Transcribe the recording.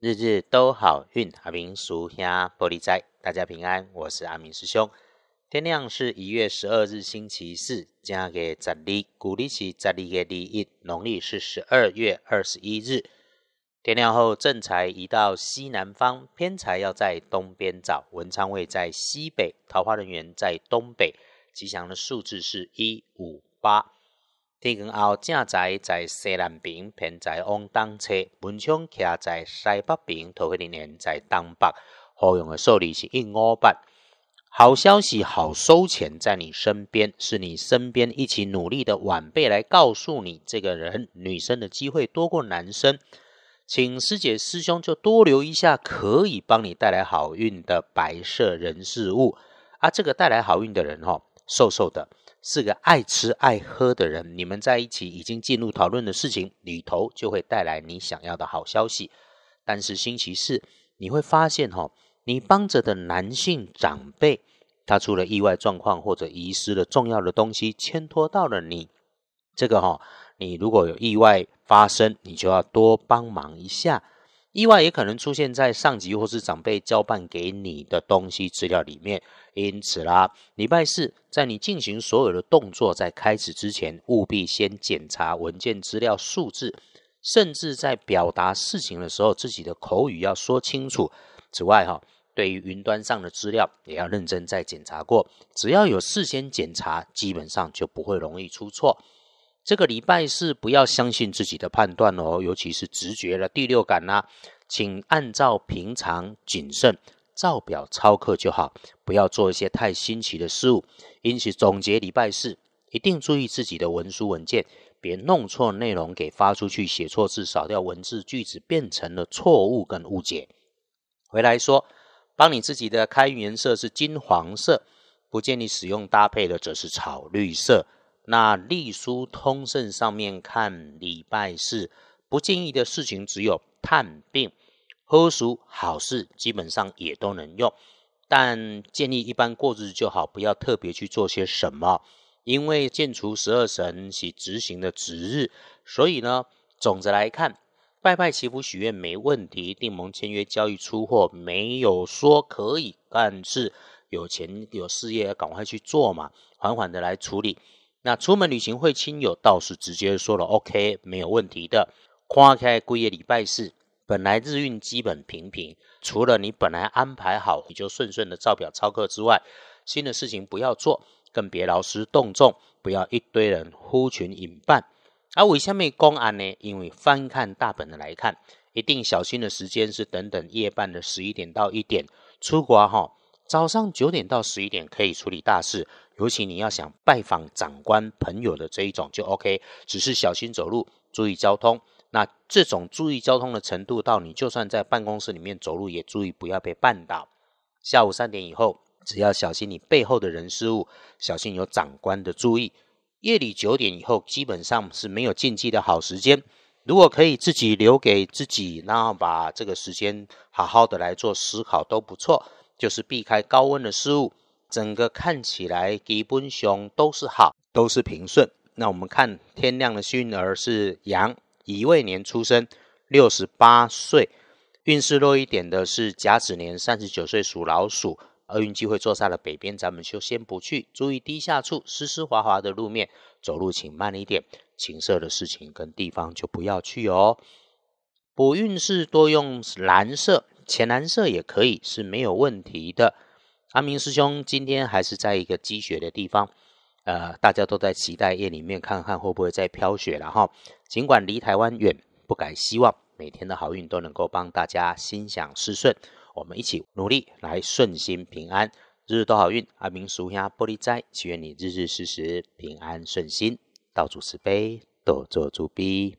日日都好运，阿明叔兄玻璃斋，大家平安，我是阿明师兄。天亮是一月十二日星期四，加给十二，古历是十二月第一，农历是十二月二十一日。天亮后，正财移到西南方，偏财要在东边找，文昌位在西北，桃花人员在东北，吉祥的数字是一五八。天光后，正在在西南边，偏在往东侧；文昌徛在西北边，桃花人缘在东北。好用的数字是一五八。好消息，好收钱，在你身边，是你身边一起努力的晚辈来告诉你，这个人女生的机会多过男生，请师姐师兄就多留一下，可以帮你带来好运的白色人事物。啊，这个带来好运的人哦，瘦瘦的。是个爱吃爱喝的人，你们在一起已经进入讨论的事情里头，就会带来你想要的好消息。但是星期四你会发现，哈，你帮着的男性长辈，他出了意外状况或者遗失了重要的东西，牵拖到了你。这个哈，你如果有意外发生，你就要多帮忙一下。意外也可能出现在上级或是长辈交办给你的东西资料里面，因此啦，礼拜四在你进行所有的动作在开始之前，务必先检查文件资料数字，甚至在表达事情的时候，自己的口语要说清楚。此外哈，对于云端上的资料也要认真再检查过，只要有事先检查，基本上就不会容易出错。这个礼拜四不要相信自己的判断哦，尤其是直觉了第六感呐，请按照平常谨慎照表抄课就好，不要做一些太新奇的事物。因此总结礼拜四，一定注意自己的文书文件，别弄错内容给发出去，写错字，少掉文字，句子变成了错误跟误解。回来说，帮你自己的开运颜色是金黄色，不建议使用搭配的则是草绿色。那隶书通胜上面看礼拜四不建议的事情只有探病、喝熟好事，基本上也都能用，但建议一般过日子就好，不要特别去做些什么。因为建除十二神是执行的值日，所以呢，总的来看，拜拜祈福许愿没问题，订盟签约交易出货没有说可以，但是有钱有事业要赶快去做嘛，缓缓的来处理。那出门旅行会亲友倒是直接说了 OK 没有问题的。花开归夜礼拜四，本来日运基本平平，除了你本来安排好你就顺顺的照表操课之外，新的事情不要做，更别劳师动众，不要一堆人呼群引伴。而为下面公安呢？因为翻看大本的来看，一定小心的时间是等等夜半的十一点到一点出国哈。早上九点到十一点可以处理大事，尤其你要想拜访长官朋友的这一种就 OK，只是小心走路，注意交通。那这种注意交通的程度，到你就算在办公室里面走路，也注意不要被绊倒。下午三点以后，只要小心你背后的人事物，小心有长官的注意。夜里九点以后，基本上是没有禁忌的好时间。如果可以自己留给自己，然后把这个时间好好的来做思考，都不错。就是避开高温的事物，整个看起来基本上都是好，都是平顺。那我们看天亮的幸运儿是羊，乙未年出生，六十八岁。运势弱一点的是甲子年，三十九岁属老鼠。厄运机会坐在了北边，咱们就先不去。注意低下处湿湿滑滑的路面，走路请慢一点。情色的事情跟地方就不要去哦。补运势多用蓝色。浅蓝色也可以是没有问题的。阿明师兄今天还是在一个积雪的地方，呃，大家都在期待夜里面看看会不会再飘雪了哈。尽管离台湾远，不改希望每天的好运都能够帮大家心想事顺。我们一起努力来顺心平安，日日都好运。阿明叔兄玻璃斋，祈愿你日日时时平安顺心，道主慈悲，多做主逼。